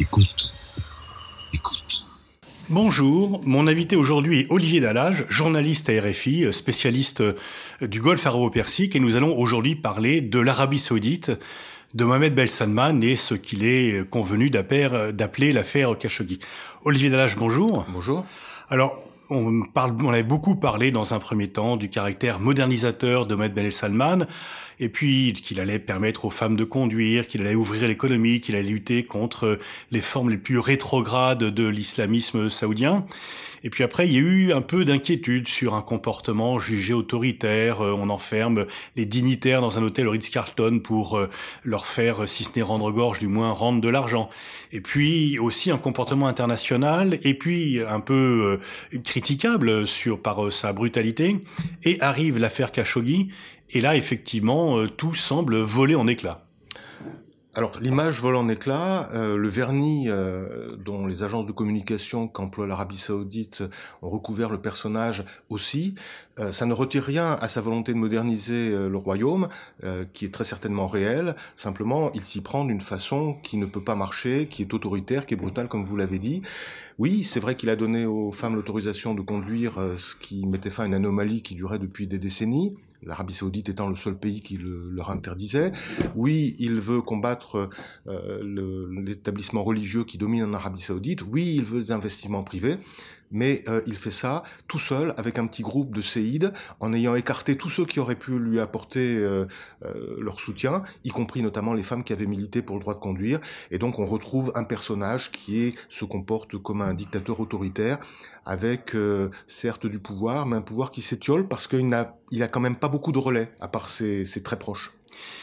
Écoute. Écoute. Bonjour, mon invité aujourd'hui est Olivier Dallage, journaliste à RFI, spécialiste du Golfe arabo-persique, et nous allons aujourd'hui parler de l'Arabie saoudite, de Mohamed Bel Salman et ce qu'il est convenu d'appeler l'affaire Khashoggi. Olivier Dallage, bonjour. Bonjour. Alors, on, parle, on avait beaucoup parlé dans un premier temps du caractère modernisateur de Mohamed Ben Salman, et puis qu'il allait permettre aux femmes de conduire, qu'il allait ouvrir l'économie, qu'il allait lutter contre les formes les plus rétrogrades de l'islamisme saoudien. Et puis après, il y a eu un peu d'inquiétude sur un comportement jugé autoritaire. Euh, on enferme les dignitaires dans un hôtel Ritz-Carlton pour euh, leur faire, si ce n'est rendre gorge, du moins rendre de l'argent. Et puis aussi un comportement international, et puis un peu euh, critiquable sur par sa brutalité. Et arrive l'affaire Khashoggi, et là, effectivement, tout semble voler en éclats. Alors l'image vole en éclats, euh, le vernis euh, dont les agences de communication qu'emploie l'Arabie saoudite ont recouvert le personnage aussi, euh, ça ne retire rien à sa volonté de moderniser le royaume, qui est très certainement réel, simplement il s'y prend d'une façon qui ne peut pas marcher, qui est autoritaire, qui est brutale comme vous l'avez dit. Oui, c'est vrai qu'il a donné aux femmes l'autorisation de conduire, ce qui mettait fin à une anomalie qui durait depuis des décennies l'Arabie saoudite étant le seul pays qui le, leur interdisait. Oui, il veut combattre euh, l'établissement religieux qui domine en Arabie saoudite. Oui, il veut des investissements privés mais euh, il fait ça tout seul avec un petit groupe de séides, en ayant écarté tous ceux qui auraient pu lui apporter euh, euh, leur soutien, y compris notamment les femmes qui avaient milité pour le droit de conduire. Et donc on retrouve un personnage qui est, se comporte comme un dictateur autoritaire, avec certes du pouvoir, mais un pouvoir qui s'étiole parce qu'il n'a il a quand même pas beaucoup de relais, à part ses très proches.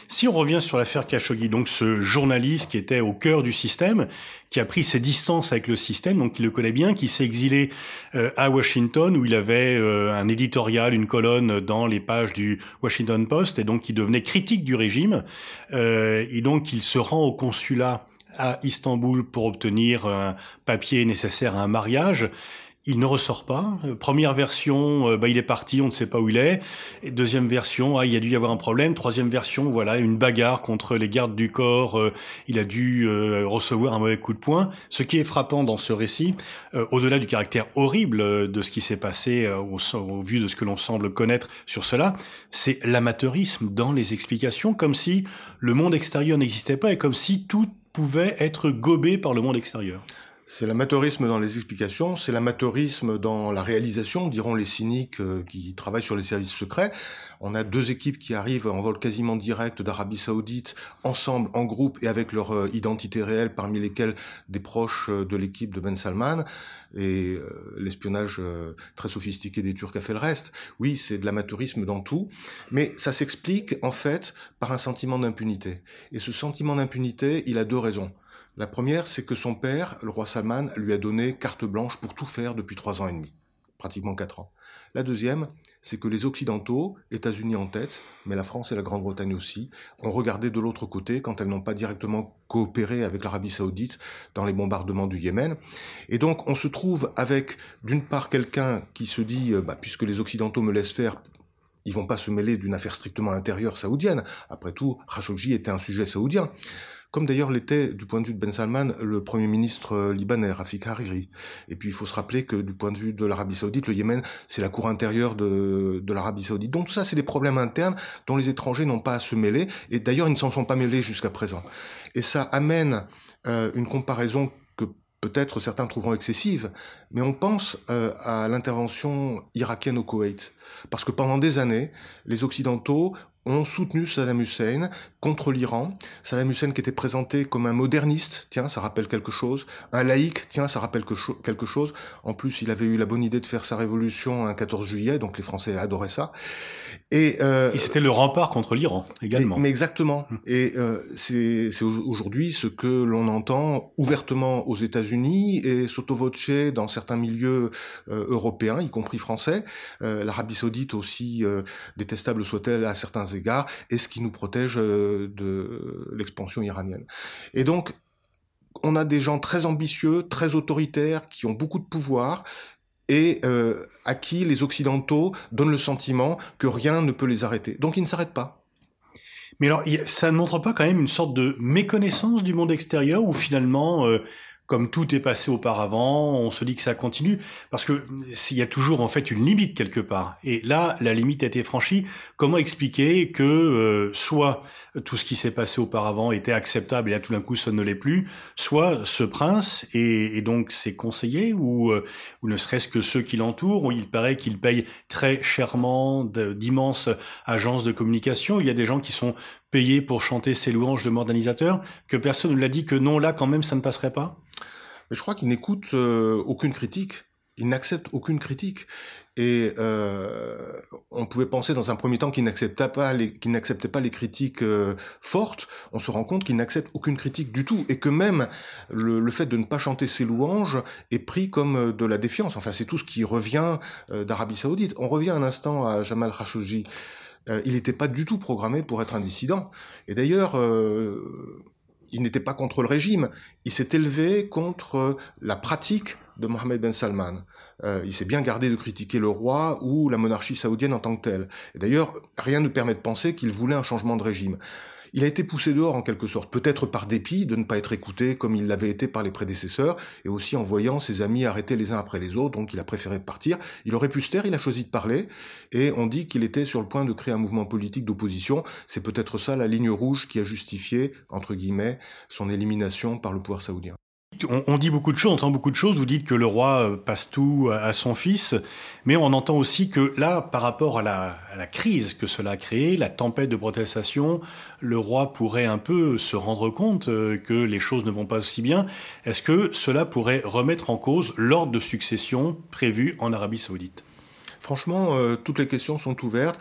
Si on revient sur l'affaire Khashoggi, donc ce journaliste qui était au cœur du système, qui a pris ses distances avec le système, donc qui le connaît bien, qui s'est exilé euh, à Washington où il avait euh, un éditorial, une colonne dans les pages du Washington Post et donc qui devenait critique du régime. Euh, et donc il se rend au consulat à Istanbul pour obtenir un papier nécessaire à un mariage il ne ressort pas. Euh, première version, euh, bah, il est parti, on ne sait pas où il est. Deuxième version, ah, il a dû y avoir un problème. Troisième version, voilà, une bagarre contre les gardes du corps. Euh, il a dû recevoir un mauvais coup de poing. Ce qui est frappant dans ce récit, au-delà du caractère horrible de ce qui s'est passé au, vu de ce que l'on semble connaître sur cela, c'est l'amateurisme dans les explications, comme si le monde extérieur n'existait pas et comme si tout pouvait être gobé par le monde extérieur. C'est l'amateurisme dans les explications, c'est l'amateurisme dans la réalisation, diront les cyniques euh, qui travaillent sur les services secrets. On a deux équipes qui arrivent en vol quasiment direct d'Arabie Saoudite, ensemble, en groupe et avec leur euh, identité réelle, parmi lesquels des proches euh, de l'équipe de Ben Salman, et l'espionnage très sophistiqué des Turcs a fait le reste. Oui, c'est de l'amateurisme dans tout, mais ça s'explique en fait par un sentiment d'impunité. Et ce sentiment d'impunité, il a deux raisons. La première, c'est que son père, le roi Salman, lui a donné carte blanche pour tout faire depuis trois ans et demi, pratiquement quatre ans. La deuxième, c'est que les Occidentaux, États-Unis en tête, mais la France et la Grande-Bretagne aussi, ont regardé de l'autre côté quand elles n'ont pas directement coopéré avec l'Arabie saoudite dans les bombardements du Yémen. Et donc on se trouve avec, d'une part, quelqu'un qui se dit, euh, bah, puisque les Occidentaux me laissent faire, ils vont pas se mêler d'une affaire strictement intérieure saoudienne. Après tout, Khashoggi était un sujet saoudien comme d'ailleurs l'était du point de vue de Ben Salman le premier ministre euh, libanais, Rafik Hariri. Et puis il faut se rappeler que du point de vue de l'Arabie saoudite, le Yémen, c'est la cour intérieure de, de l'Arabie saoudite. Donc tout ça, c'est des problèmes internes dont les étrangers n'ont pas à se mêler, et d'ailleurs ils ne s'en sont pas mêlés jusqu'à présent. Et ça amène euh, une comparaison que peut-être certains trouveront excessive, mais on pense euh, à l'intervention irakienne au Koweït. Parce que pendant des années, les Occidentaux ont soutenu Saddam Hussein contre l'Iran. Saddam Hussein qui était présenté comme un moderniste, tiens, ça rappelle quelque chose. Un laïc, tiens, ça rappelle quelque chose. En plus, il avait eu la bonne idée de faire sa révolution un 14 juillet, donc les Français adoraient ça. Et, euh, Et c'était le rempart contre l'Iran également. Mais, exactement. Hum. Et euh, c'est aujourd'hui ce que l'on entend ouvertement aux États-Unis et sotto voce dans certains milieux euh, européens, y compris français. Euh, L'Arabie saoudite aussi, euh, détestable soit-elle à certains égards, est ce qui nous protège euh, de l'expansion iranienne. Et donc, on a des gens très ambitieux, très autoritaires, qui ont beaucoup de pouvoir, et euh, à qui les Occidentaux donnent le sentiment que rien ne peut les arrêter. Donc ils ne s'arrêtent pas. Mais alors, ça ne montre pas quand même une sorte de méconnaissance du monde extérieur où finalement, euh, comme tout est passé auparavant, on se dit que ça continue, parce que s'il y a toujours en fait une limite quelque part. Et là, la limite a été franchie. Comment expliquer que euh, soit tout ce qui s'est passé auparavant était acceptable et là tout d'un coup ça ne l'est plus, soit ce prince et, donc ses conseillers ou, euh, ou ne serait-ce que ceux qui l'entourent, il paraît qu'il paye très chèrement d'immenses agences de communication. Il y a des gens qui sont payés pour chanter ses louanges de modernisateur, que personne ne l'a dit que non, là quand même ça ne passerait pas? Mais je crois qu'il n'écoute euh, aucune critique. Il n'accepte aucune critique. Et euh, on pouvait penser dans un premier temps qu'il n'acceptait pas les pas les critiques euh, fortes. On se rend compte qu'il n'accepte aucune critique du tout et que même le, fait de ne pas chanter ses louanges est pris comme euh, de la défiance. Enfin, c'est tout ce qui revient d'Arabie Saoudite. On revient un instant à Jamal Khashoggi. il n'était pas du tout programmé pour être un dissident. Et d'ailleurs il n'était pas contre le régime, il s'est élevé contre la pratique de Mohamed Ben Salman. Euh, il s'est bien gardé de critiquer le roi ou la monarchie saoudienne en tant que telle. Et d'ailleurs, rien ne permet de penser qu'il voulait un changement de régime. Il a été poussé dehors en quelque sorte, peut-être par dépit de ne pas être écouté comme il l'avait été par les prédécesseurs, et aussi en voyant ses amis arrêtés les uns après les autres, donc il a préféré partir. Il aurait pu se taire, il a choisi de parler, et on dit qu'il était sur le point de créer un mouvement politique d'opposition. C'est peut-être ça la ligne rouge qui a justifié, entre guillemets, son élimination par le pouvoir saoudien. On, dit beaucoup de choses, on entend beaucoup de choses. Vous dites que le roi euh, passe tout à, son fils, mais on entend aussi que là, par rapport à la, crise que cela a créée, la tempête de protestation, le roi pourrait un peu se rendre compte euh, que les choses ne vont pas aussi bien. Est-ce que cela pourrait remettre en cause l'ordre de succession prévu en Arabie Saoudite? Franchement, euh, toutes les questions sont ouvertes.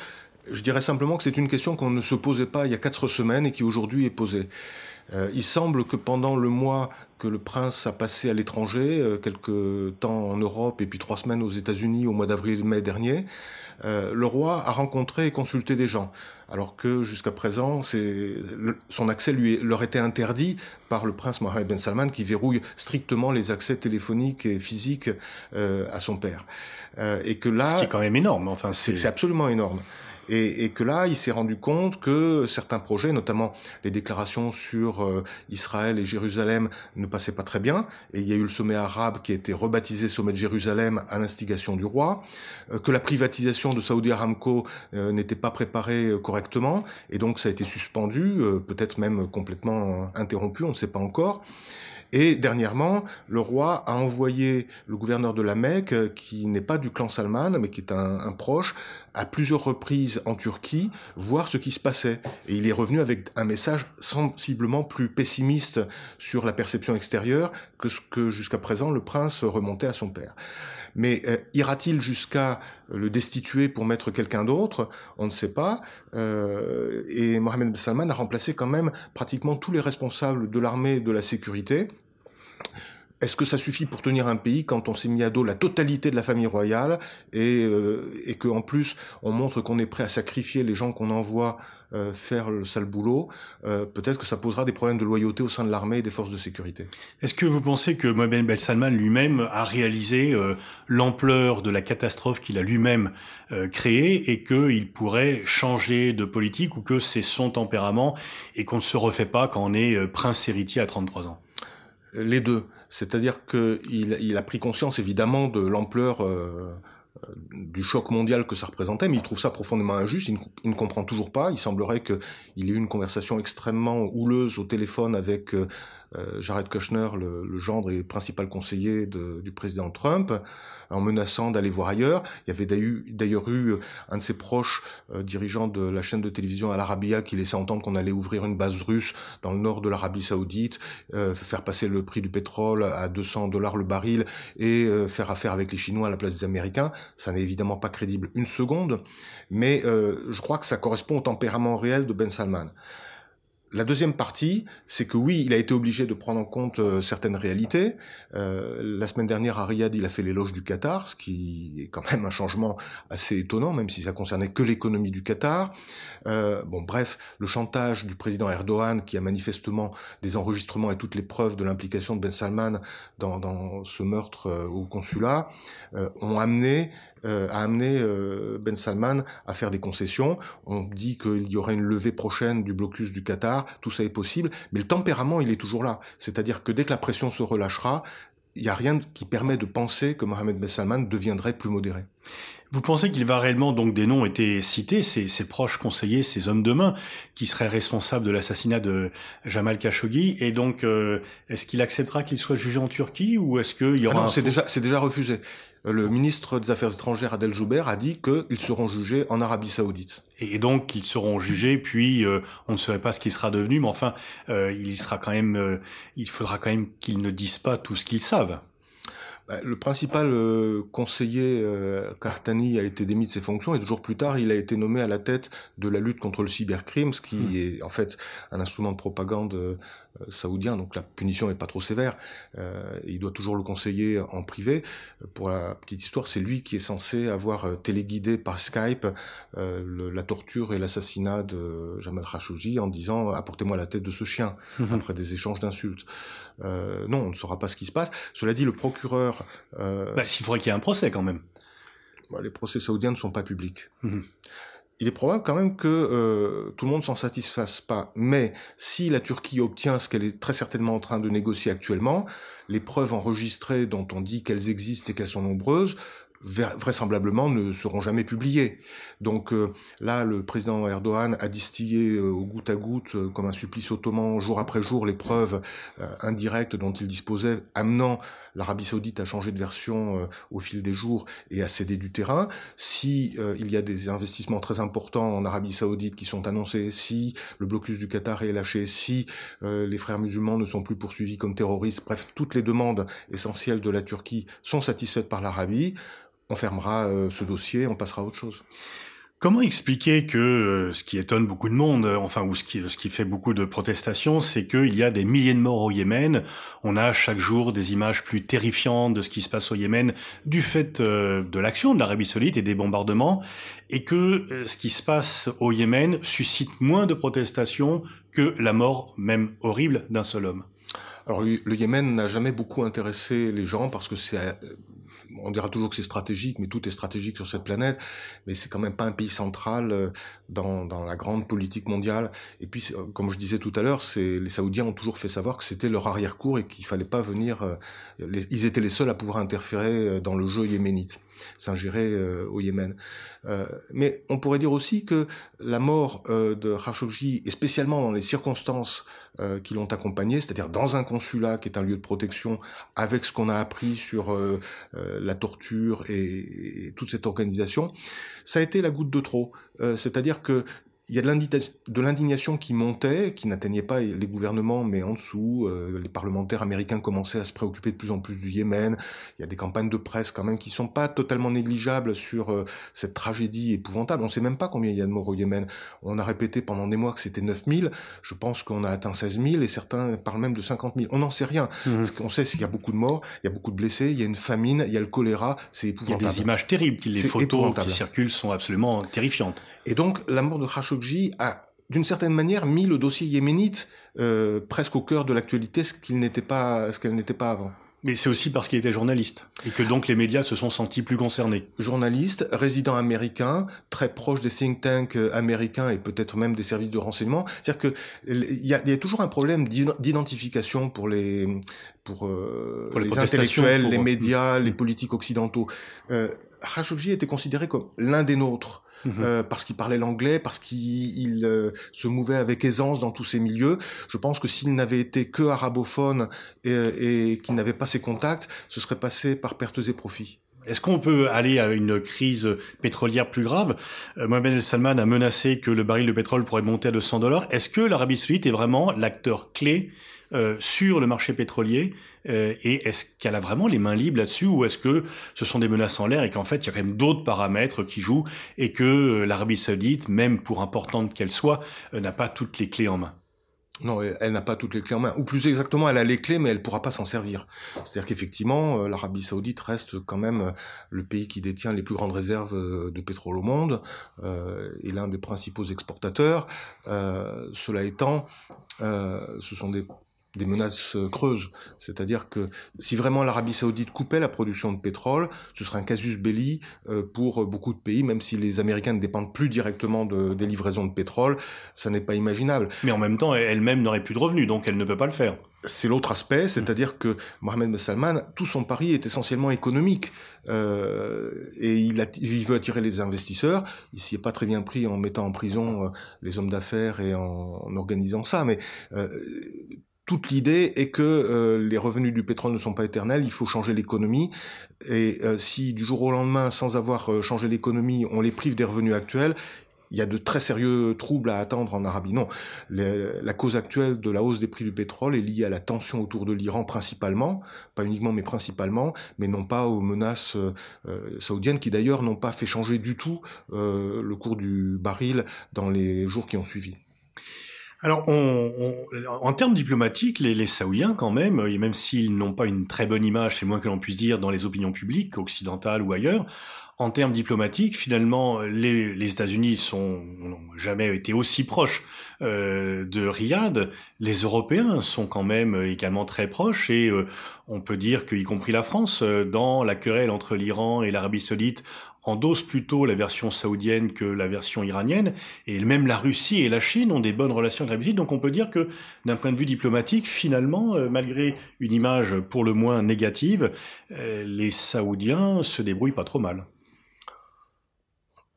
Je dirais simplement que c'est une question qu'on ne se posait pas il y a quatre semaines et qui aujourd'hui est posée. Il semble que pendant le mois que le prince a passé à l'étranger, euh, quelques temps en Europe et puis trois semaines aux États-Unis au mois d'avril-mai dernier, euh, le roi a rencontré et consulté des gens, alors que jusqu'à présent, c'est son accès lui leur était interdit par le prince Mohammed Ben Salman qui verrouille strictement les accès téléphoniques et physiques à son père. et que là, ce qui est quand même énorme. Enfin, c'est absolument énorme. Et, et, que là, il s'est rendu compte que certains projets, notamment les déclarations sur euh, Israël et Jérusalem, ne passaient pas très bien. Et il y a eu le sommet arabe qui a été rebaptisé sommet de Jérusalem à l'instigation du roi, euh, que la privatisation de Saudi Aramco euh, n'était pas préparée correctement, et donc ça a été suspendu, peut-être même complètement interrompu, on ne sait pas encore. Et dernièrement, le roi a envoyé le gouverneur de la Mecque, euh, qui n'est pas du clan Salman, mais qui est un, proche, à plusieurs reprises en Turquie, voir ce qui se passait. Et il est revenu avec un message sensiblement plus pessimiste sur la perception extérieure que ce que jusqu'à présent le prince remontait à son père. Mais euh, ira-t-il jusqu'à le destituer pour mettre quelqu'un d'autre On ne sait pas. Euh, et Mohamed Salman a remplacé quand même pratiquement tous les responsables de l'armée et de la sécurité. Est-ce que ça suffit pour tenir un pays quand on s'est mis à dos la totalité de la famille royale et, euh, et qu'en plus on montre qu'on est prêt à sacrifier les gens qu'on envoie euh, faire le sale boulot euh, Peut-être que ça posera des problèmes de loyauté au sein de l'armée et des forces de sécurité. Est-ce que vous pensez que Mohamed Ben Salman lui-même a réalisé euh, l'ampleur de la catastrophe qu'il a lui-même créée et qu'il pourrait changer de politique ou que c'est son tempérament et qu'on ne se refait pas quand on est prince héritier à 33 ans? Les deux. C'est-à-dire qu'il il a pris conscience évidemment de l'ampleur euh, du choc mondial que ça représentait, mais il trouve ça profondément injuste, il ne, comprend toujours pas, il semblerait qu'il ait eu une conversation extrêmement houleuse au téléphone avec euh, euh, Jared Kushner, le, gendre et principal conseiller du président Trump, en menaçant d'aller voir ailleurs. Il y avait d'ailleurs eu un de ses proches euh, dirigeants de la chaîne de télévision Al Arabiya qui laissait entendre qu'on allait ouvrir une base russe dans le nord de l'Arabie Saoudite, faire passer le prix du pétrole à 200 dollars le baril et faire affaire avec les Chinois à la place des Américains. Ça n'est évidemment pas crédible une seconde, mais euh, je crois que ça correspond au tempérament réel de Ben Salman. La deuxième partie, c'est que oui, il a été obligé de prendre en compte euh, certaines réalités. Euh, la semaine dernière, à il a fait l'éloge du Qatar, ce qui est quand même un changement assez étonnant, même si ça concernait que l'économie du Qatar. Euh, bon, bref, le chantage du président Erdogan, qui a manifestement des enregistrements et toutes les preuves de l'implication de Ben Salman dans, dans ce meurtre au consulat, ont amené a amené Ben Salman à faire des concessions. On dit qu'il y aurait une levée prochaine du blocus du Qatar, tout ça est possible, mais le tempérament, il est toujours là. C'est-à-dire que dès que la pression se relâchera, il n'y a rien qui permet de penser que Mohamed Ben Salman deviendrait plus modéré. Vous pensez qu'il va réellement, donc des noms été cités, ses, ses, proches conseillers, ses hommes de main, qui seraient responsables de l'assassinat de Jamal Khashoggi, et donc euh, est-ce qu'il acceptera qu'il soit jugé en Turquie ou est-ce qu'il y aura ah non, c'est déjà c'est déjà refusé. Le ministre des Affaires étrangères Adel Jouber a dit qu'ils seront jugés en Arabie Saoudite. Et donc ils seront jugés, puis euh, on ne saurait pas ce qu'il sera devenu, mais enfin euh, il sera quand même, euh, il faudra quand même qu'ils ne disent pas tout ce qu'ils savent. Bah, le principal euh, conseiller euh, Kartani a été démis de ses fonctions et deux jours plus tard, il a été nommé à la tête de la lutte contre le cybercrime, ce qui hmm. est en fait un instrument de propagande euh, saoudien, donc la punition n'est pas trop sévère. il doit toujours le conseiller en privé. Pour la petite histoire, c'est lui qui est censé avoir téléguidé par Skype la torture et l'assassinat de Jamal Khashoggi en disant apportez-moi la tête de ce chien hmm. après des échanges d'insultes. non, on ne saura pas ce qui se passe. Cela dit, le procureur euh, bah, s'il faudrait qu'il y ait un procès quand même. Bah, les procès saoudiens ne sont pas publics. Mhm. Il est probable quand même que euh, tout le monde s'en satisfasse pas. Mais si la Turquie obtient ce qu'elle est très certainement en train de négocier actuellement, les preuves enregistrées dont on dit qu'elles existent et qu'elles sont nombreuses vraisemblablement ne seront jamais publiés. Donc euh, là, le président Erdogan a distillé euh, au goutte à goutte, euh, comme un supplice ottoman, jour après jour, les preuves indirectes dont il disposait, amenant l'Arabie saoudite à changer de version au fil des jours et à céder du terrain. Si il y a des investissements très importants en Arabie saoudite qui sont annoncés, si le blocus du Qatar est lâché, si les frères musulmans ne sont plus poursuivis comme terroristes, bref, toutes les demandes essentielles de la Turquie sont satisfaites par l'Arabie, on fermera euh, ce dossier, on passera à autre chose. Comment expliquer que euh, ce qui étonne beaucoup de monde, euh, enfin ou ce qui, ce qui fait beaucoup de protestations, c'est qu'il y a des milliers de morts au Yémen. On a chaque jour des images plus terrifiantes de ce qui se passe au Yémen du fait de l'action de l'Arabie Saoudite et des bombardements, et que ce qui se passe au Yémen suscite moins de protestations que la mort même horrible d'un seul homme. Alors le Yémen n'a jamais beaucoup intéressé les gens parce que c'est on dira toujours que c'est stratégique, mais tout est stratégique sur cette planète, mais c'est quand même pas un pays central euh, dans, dans la grande politique mondiale. Et puis, euh, comme je disais tout à l'heure, les Saoudiens ont toujours fait savoir que c'était leur arrière-cour et qu'il fallait pas venir. Euh, ils étaient les seuls à pouvoir interférer dans le jeu yéménite s'ingérer euh, au Yémen. Euh, mais on pourrait dire aussi que la mort euh, de Khashoggi, et spécialement dans les circonstances qui l'ont accompagné, c'est-à-dire dans un consulat qui est un lieu de protection, avec ce qu'on a appris sur la torture et, et, toute cette organisation, ça a été la goutte de trop. c'est-à-dire que il y a de l'indignation qui montait, qui n'atteignait pas les gouvernements, mais en dessous, euh, les parlementaires américains commençaient à se préoccuper de plus en plus du Yémen. Il y a des campagnes de presse quand même qui sont pas totalement négligeables sur euh, cette tragédie épouvantable. On sait même pas combien il y a de morts au Yémen. On a répété pendant des mois que c'était 9000. Je pense qu'on a atteint 16 000 et certains parlent même de 50 000. On n'en sait rien. Mmh. Ce qu'on sait, c'est qu'il y a beaucoup de morts, il y a beaucoup de blessés, il y a une famine, il y a le choléra. C'est épouvantable. Il y a des images terribles. Les photos qui circulent sont absolument terrifiantes. Et donc, la mort de Khashoggi a d'une certaine manière mis le dossier yéménite euh, presque au cœur de l'actualité, ce qu'il n'était pas, ce qu'elle n'était pas avant. Mais c'est aussi parce qu'il était journaliste et que donc les médias se sont sentis plus concernés. Journaliste, résident américain, très proche des think tanks euh, américains et peut-être même des services de renseignement. C'est-à-dire que il y, y a, toujours un problème d'identification pour les pour, euh, pour les, intellectuels, les médias, les politiques occidentaux. Euh, Khashoggi était considéré comme l'un des nôtres. Mhm. Euh, parce qu'il parlait l'anglais, parce qu'il euh, se mouvait avec aisance dans tous ces milieux. Je pense que s'il n'avait été que arabophone et, et qu'il n'avait pas ces contacts, ce serait passé par pertes et profits. Est-ce qu'on peut aller à une crise pétrolière plus grave? Euh, Mohamed El Salman a menacé que le baril de pétrole pourrait monter à 200 dollars. Est-ce que l'Arabie Saoudite est vraiment l'acteur clé euh, sur le marché pétrolier? Et est-ce qu'elle a vraiment les mains libres là-dessus ou est-ce que ce sont des menaces en l'air et qu'en fait il y a quand même d'autres paramètres qui jouent et que l'Arabie Saoudite, même pour importante qu'elle soit, n'a pas toutes les clés en main? Non, elle n'a pas toutes les clés en main. Ou plus exactement, elle a les clés, mais elle pourra pas s'en servir. C'est-à-dire qu'effectivement, euh, l'Arabie Saoudite reste quand même euh, le pays qui détient les plus grandes réserves euh, de pétrole au monde euh, et l'un des principaux exportateurs. Euh, cela étant, euh, ce sont des des menaces creuses. C'est-à-dire que si vraiment l'Arabie saoudite coupait la production de pétrole, ce serait un casus belli pour beaucoup de pays, même si les Américains ne dépendent plus directement de, des livraisons de pétrole, ça n'est pas imaginable. Mais en même temps, elle-même n'aurait plus de revenus, donc elle ne peut pas le faire. C'est l'autre aspect, c'est-à-dire que Mohamed Ben Salman, tout son pari est essentiellement économique euh, et il, il, veut attirer les investisseurs. Il s'y est pas très bien pris en mettant en prison euh, les hommes d'affaires et en, en, organisant ça, mais euh, toute l'idée est que euh, les revenus du pétrole ne sont pas éternels, il faut changer l'économie. Et euh, si du jour au lendemain, sans avoir euh, changé l'économie, on les prive des revenus actuels, il y a de très sérieux troubles à attendre en Arabie. Non, la cause actuelle de la hausse des prix du pétrole est liée à la tension autour de l'Iran principalement, pas uniquement mais principalement, mais non pas aux menaces saoudiennes qui d'ailleurs n'ont pas fait changer du tout le cours du baril dans les jours qui ont suivi. Alors, on, on, en termes diplomatiques, les, les, Saoudiens, quand même, et même s'ils n'ont pas une très bonne image, c'est moins que l'on puisse dire, dans les opinions publiques, occidentales ou ailleurs, en termes diplomatiques, finalement, les, les États-Unis sont n'ont jamais été aussi proches euh, de Riyad. Les Européens sont quand même également très proches et euh, on peut dire qu'y compris la France, euh, dans la querelle entre l'Iran et l'Arabie Saoudite, endosse plutôt la version saoudienne que la version iranienne, et même la Russie et la Chine ont des bonnes relations avec l'Arabie donc on peut dire que d'un point de vue diplomatique, finalement, malgré une image pour le moins négative, les Saoudiens se débrouillent pas trop mal.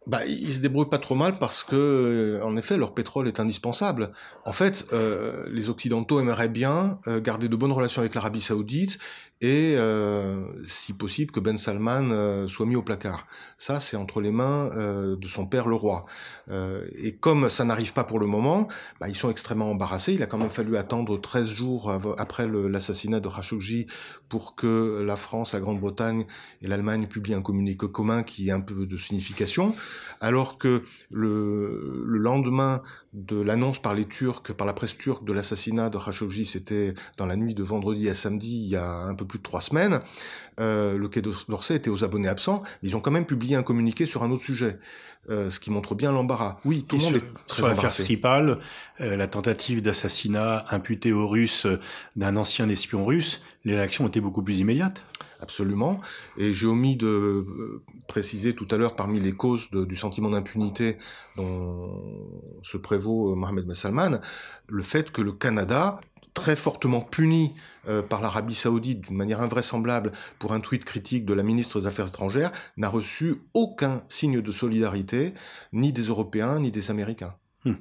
Bah, ils se débrouillent pas trop mal parce que, euh, en effet, leur pétrole est indispensable. En fait, euh, les Occidentaux aimeraient bien euh, garder de bonnes relations avec l'Arabie Saoudite et, euh, si possible, que Ben Salman euh, soit mis au placard. Ça, c'est entre les mains euh, de son père, le roi. Et comme ça n'arrive pas pour le moment, bah, ils sont extrêmement embarrassés. Il a quand même fallu attendre 13 jours après l'assassinat de Khashoggi pour que la France, la Grande-Bretagne et l'Allemagne publient un communiqué commun qui ait un peu de signification, alors que le, le lendemain de l'annonce par les Turcs, par la presse turque de l'assassinat de Khashoggi, c'était dans la nuit de vendredi à samedi, il y a un peu plus de trois semaines, euh, le Quai d'Orsay était aux abonnés absents, mais ils ont quand même publié un communiqué sur un autre sujet, euh, ce qui montre bien l'embarras. Oui, tout le monde sur, est très Sur l'affaire Skripal, euh, la tentative d'assassinat imputée aux Russes d'un ancien espion russe, les réactions étaient beaucoup plus immédiates. Absolument. Et j'ai omis de euh, préciser tout à l'heure parmi les causes du sentiment d'impunité dont se prévaut euh, Mohamed Ben le fait que le Canada, très fortement puni euh, par l'Arabie saoudite d'une manière invraisemblable pour un tweet critique de la ministre des Affaires étrangères, n'a reçu aucun signe de solidarité, ni des Européens, ni des Américains. Hmm.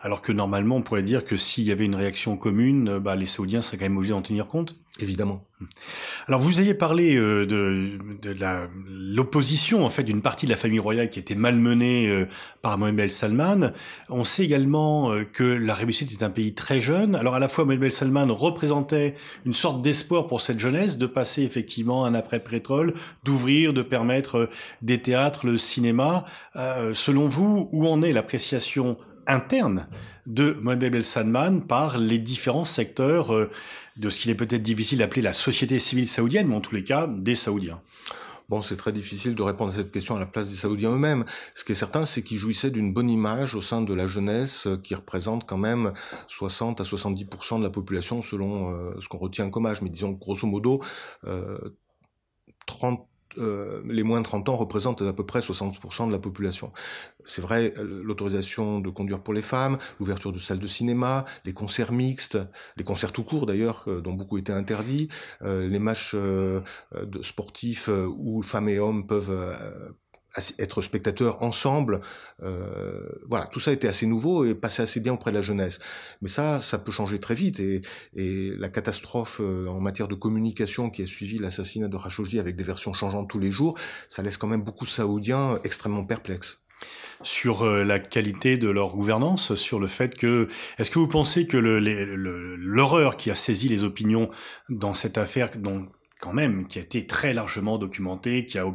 Alors que normalement, on pourrait dire que s'il y avait une réaction commune, euh, bah, les Saoudiens seraient quand même obligés d'en tenir compte. Évidemment. Hmm. Alors vous ayez parlé euh, de, de l'opposition en fait d'une partie de la famille royale qui était malmenée euh, par Mohamed El Salman. On sait également euh, que l'Arabie Saoudite est un pays très jeune. Alors à la fois Mohamed El Salman représentait une sorte d'espoir pour cette jeunesse de passer effectivement un après pétrole, d'ouvrir, de permettre euh, des théâtres, le cinéma. Euh, selon vous, où en est l'appréciation interne de Mohamed El Salman par les différents secteurs euh, de ce qu'il est peut-être difficile d'appeler la société civile saoudienne, mais en tous les cas des Saoudiens. Bon, c'est très difficile de répondre à cette question à la place des Saoudiens eux-mêmes. Ce qui est certain, c'est qu'ils jouissaient d'une bonne image au sein de la jeunesse, euh, qui représente quand même 60 à 70% de la population selon euh, ce qu'on retient comme âge. Mais disons, grosso modo, euh, 30 euh, les moins de 30 ans représentent à peu près 60% de la population. C'est vrai, euh, l'autorisation de conduire pour les femmes, l'ouverture de salles de cinéma, les concerts mixtes, les concerts tout court d'ailleurs, euh, dont beaucoup étaient interdits, les matchs sportifs où femmes et hommes peuvent être spectateurs ensemble. Euh, voilà, tout ça était assez nouveau et passait assez bien auprès de la jeunesse. Mais ça, ça peut changer très vite. Et, et la catastrophe euh, en matière de communication qui a suivi l'assassinat de Khashoggi avec des versions changeantes tous les jours, ça laisse quand même beaucoup de Saoudiens extrêmement perplexes sur euh, la qualité de leur gouvernance, sur le fait que est-ce que vous pensez que l'horreur le, qui a saisi les opinions dans cette affaire dont quand même, qui a été très largement documenté, qui a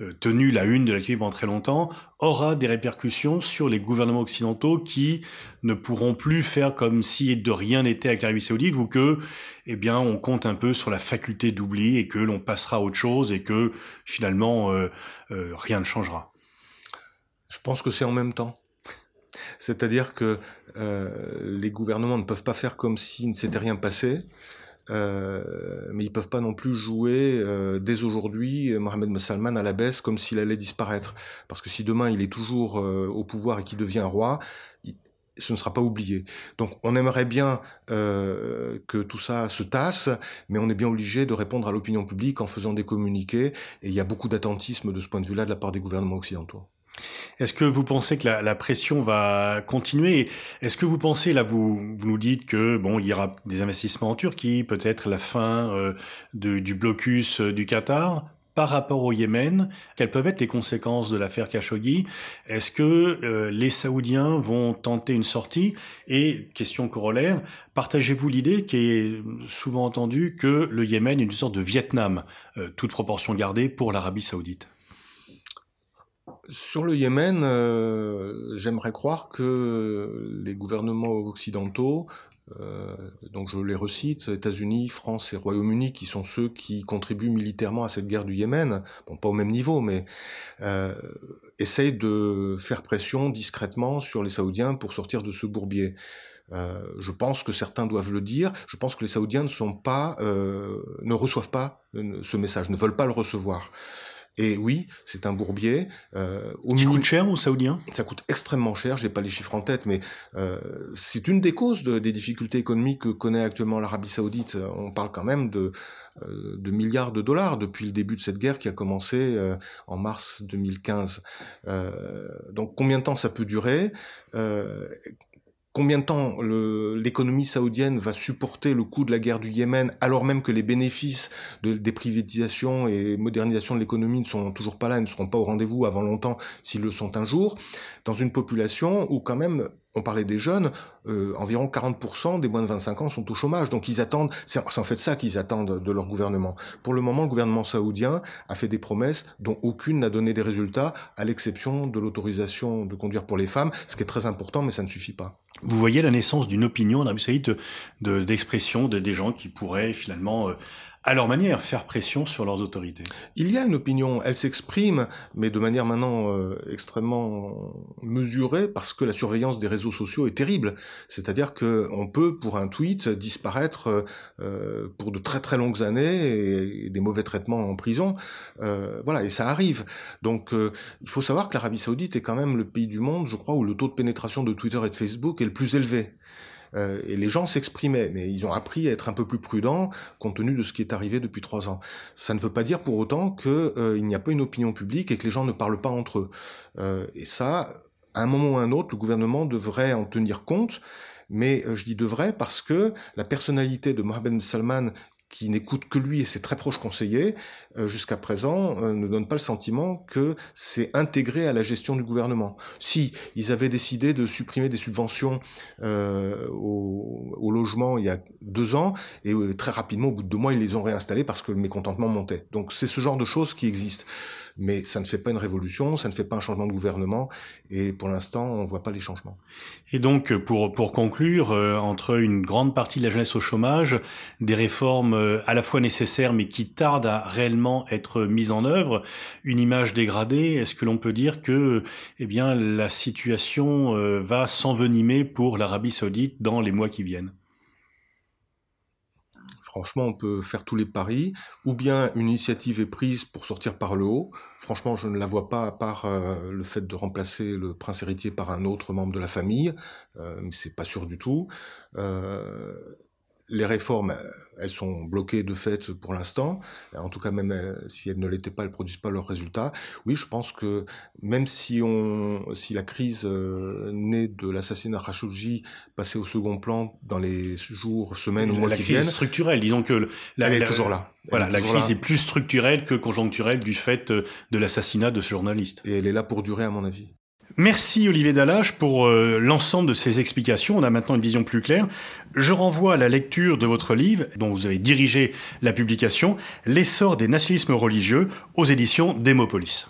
euh, tenu la une de l'actualité pendant très longtemps, aura des répercussions sur les gouvernements occidentaux qui ne pourront plus faire comme si de rien n'était avec l'Arabie Saoudite ou que, eh bien, on compte un peu sur la faculté d'oubli et que l'on passera à autre chose et que finalement euh, euh, rien ne changera. Je pense que c'est en même temps. c'est-à-dire que les gouvernements ne peuvent pas faire comme s'il ne s'était rien passé. Euh, mais ils peuvent pas non plus jouer euh, dès aujourd'hui Mohamed Salman à la baisse comme s'il allait disparaître. Parce que si demain il est toujours euh, au pouvoir et qu'il devient roi, ce ne sera pas oublié. Donc on aimerait bien que tout ça se tasse, mais on est bien obligé de répondre à l'opinion publique en faisant des communiqués, et il y a beaucoup d'attentisme de ce point de vue-là de la part des gouvernements occidentaux. Est-ce que vous pensez que la, la pression va continuer Est-ce que vous pensez, là, vous, vous nous dites que bon, il y aura des investissements en Turquie, peut-être la fin euh, de, du blocus euh, du Qatar par rapport au Yémen, quelles peuvent être les conséquences de l'affaire Khashoggi? Est-ce que euh, les Saoudiens vont tenter une sortie? Et, question corollaire, partagez-vous l'idée qui est souvent entendue que le Yémen est une sorte de Vietnam, toute proportion gardée pour l'Arabie saoudite? Sur le Yémen, euh, j'aimerais croire que les gouvernements occidentaux, euh, donc je les recite, États-Unis, France et Royaume-Uni, qui sont ceux qui contribuent militairement à cette guerre du Yémen, bon pas au même niveau, mais euh, essayent de faire pression discrètement sur les Saoudiens pour sortir de ce bourbier. Euh, je pense que certains doivent le dire. Je pense que les Saoudiens ne sont pas, ne reçoivent pas ce message, ne veulent pas le recevoir. Et oui, c'est un bourbier. Euh, au ça coûte cher aux Saoudiens Ça coûte extrêmement cher. J'ai pas les chiffres en tête, mais euh, c'est une des causes des difficultés économiques que connaît actuellement l'Arabie Saoudite. On parle quand même de, euh, de milliards de dollars depuis le début de cette guerre qui a commencé euh, en mars 2015. Euh, donc combien de temps ça peut durer? Combien de temps l'économie saoudienne va supporter le coût de la guerre du Yémen alors même que les bénéfices de, des privatisations et modernisations de l'économie ne sont toujours pas là, ne seront pas au rendez-vous avant longtemps s'ils le sont un jour, dans une population où quand même on parlait des jeunes, euh, environ 40% des moins de 25 ans sont au chômage. Donc ils attendent, c'est en fait ça qu'ils attendent de leur gouvernement. Pour le moment, le gouvernement saoudien a fait des promesses dont aucune n'a donné des résultats, à l'exception de l'autorisation de conduire pour les femmes, ce qui est très important, mais ça ne suffit pas. Vous voyez la naissance d'une opinion en Arabie d'expression de, des gens qui pourraient finalement euh, à leur manière, faire pression sur leurs autorités. Il y a une opinion, elle s'exprime, mais de manière maintenant euh, extrêmement mesurée, parce que la surveillance des réseaux sociaux est terrible. C'est-à-dire que on peut, pour un tweet, disparaître euh, pour de très très longues années et, des mauvais traitements en prison. Euh, voilà, et ça arrive. Donc, il faut savoir que l'Arabie Saoudite est quand même le pays du monde, je crois, où le taux de pénétration de Twitter et de Facebook est le plus élevé. Euh, et les gens s'exprimaient, mais ils ont appris à être un peu plus prudents compte tenu de ce qui est arrivé depuis trois ans. Ça ne veut pas dire pour autant qu'il euh, n'y a pas une opinion publique et que les gens ne parlent pas entre eux. Euh, et ça, à un moment ou à un autre, le gouvernement devrait en tenir compte. Mais je dis devrait parce que la personnalité de Mohamed Salman, qui n'écoute que lui et ses très proches conseillers, jusqu'à présent, euh, ne donne pas le sentiment que c'est intégré à la gestion du gouvernement. Si ils avaient décidé de supprimer des subventions euh, au, au, logement il y a deux ans, et euh, très rapidement, au bout de deux mois, ils les ont réinstallés parce que le mécontentement montait. Donc c'est ce genre de choses qui existent. Mais ça ne fait pas une révolution, ça ne fait pas un changement de gouvernement, et pour l'instant, on ne voit pas les changements. Et donc, pour, pour conclure, entre une grande partie de la jeunesse au chômage, des réformes euh, à la fois nécessaire mais qui tarde à réellement être mise en œuvre, une image dégradée, est-ce que l'on peut dire que eh bien la situation euh, va s'envenimer pour l'Arabie Saoudite dans les mois qui viennent? Franchement, on peut faire tous les paris, ou bien une initiative est prise pour sortir par le haut. Franchement, je ne la vois pas à part euh, le fait de remplacer le prince héritier par un autre membre de la famille, mais c'est pas sûr du tout les réformes, euh, elles sont bloquées de fait pour l'instant. En tout cas, même euh, si elles ne l'étaient pas, elles produisent pas leurs résultats. Oui, je pense que même si on, si la crise euh, née de l'assassinat Khashoggi passait au second plan dans les jours, semaines ou mois qui viennent, la crise structurelle, disons que la, elle est toujours là. voilà, la crise est plus structurelle que conjoncturelle du fait de l'assassinat de ce journaliste. Et elle est là pour durer, à mon avis. Merci Olivier Dallage pour euh, l'ensemble de ces explications. On a maintenant une vision plus claire. Je renvoie à la lecture de votre livre, dont vous avez dirigé la publication, L'essor des nationalismes religieux aux éditions Démopolis.